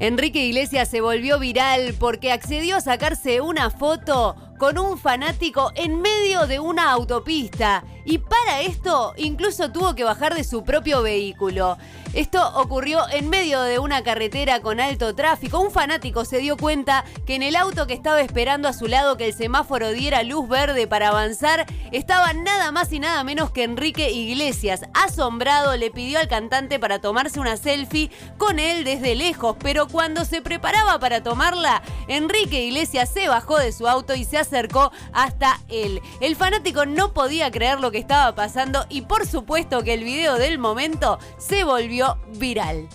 Enrique Iglesias se volvió viral porque accedió a sacarse una foto con un fanático en medio de una autopista y para esto incluso tuvo que bajar de su propio vehículo. Esto ocurrió en medio de una carretera con alto tráfico. Un fanático se dio cuenta que en el auto que estaba esperando a su lado que el semáforo diera luz verde para avanzar estaba nada más y nada menos que Enrique Iglesias. Asombrado le pidió al cantante para tomarse una selfie con él desde lejos, pero cuando se preparaba para tomarla, Enrique Iglesias se bajó de su auto y se acercó hasta él. El fanático no podía creer lo que estaba pasando y por supuesto que el video del momento se volvió viral.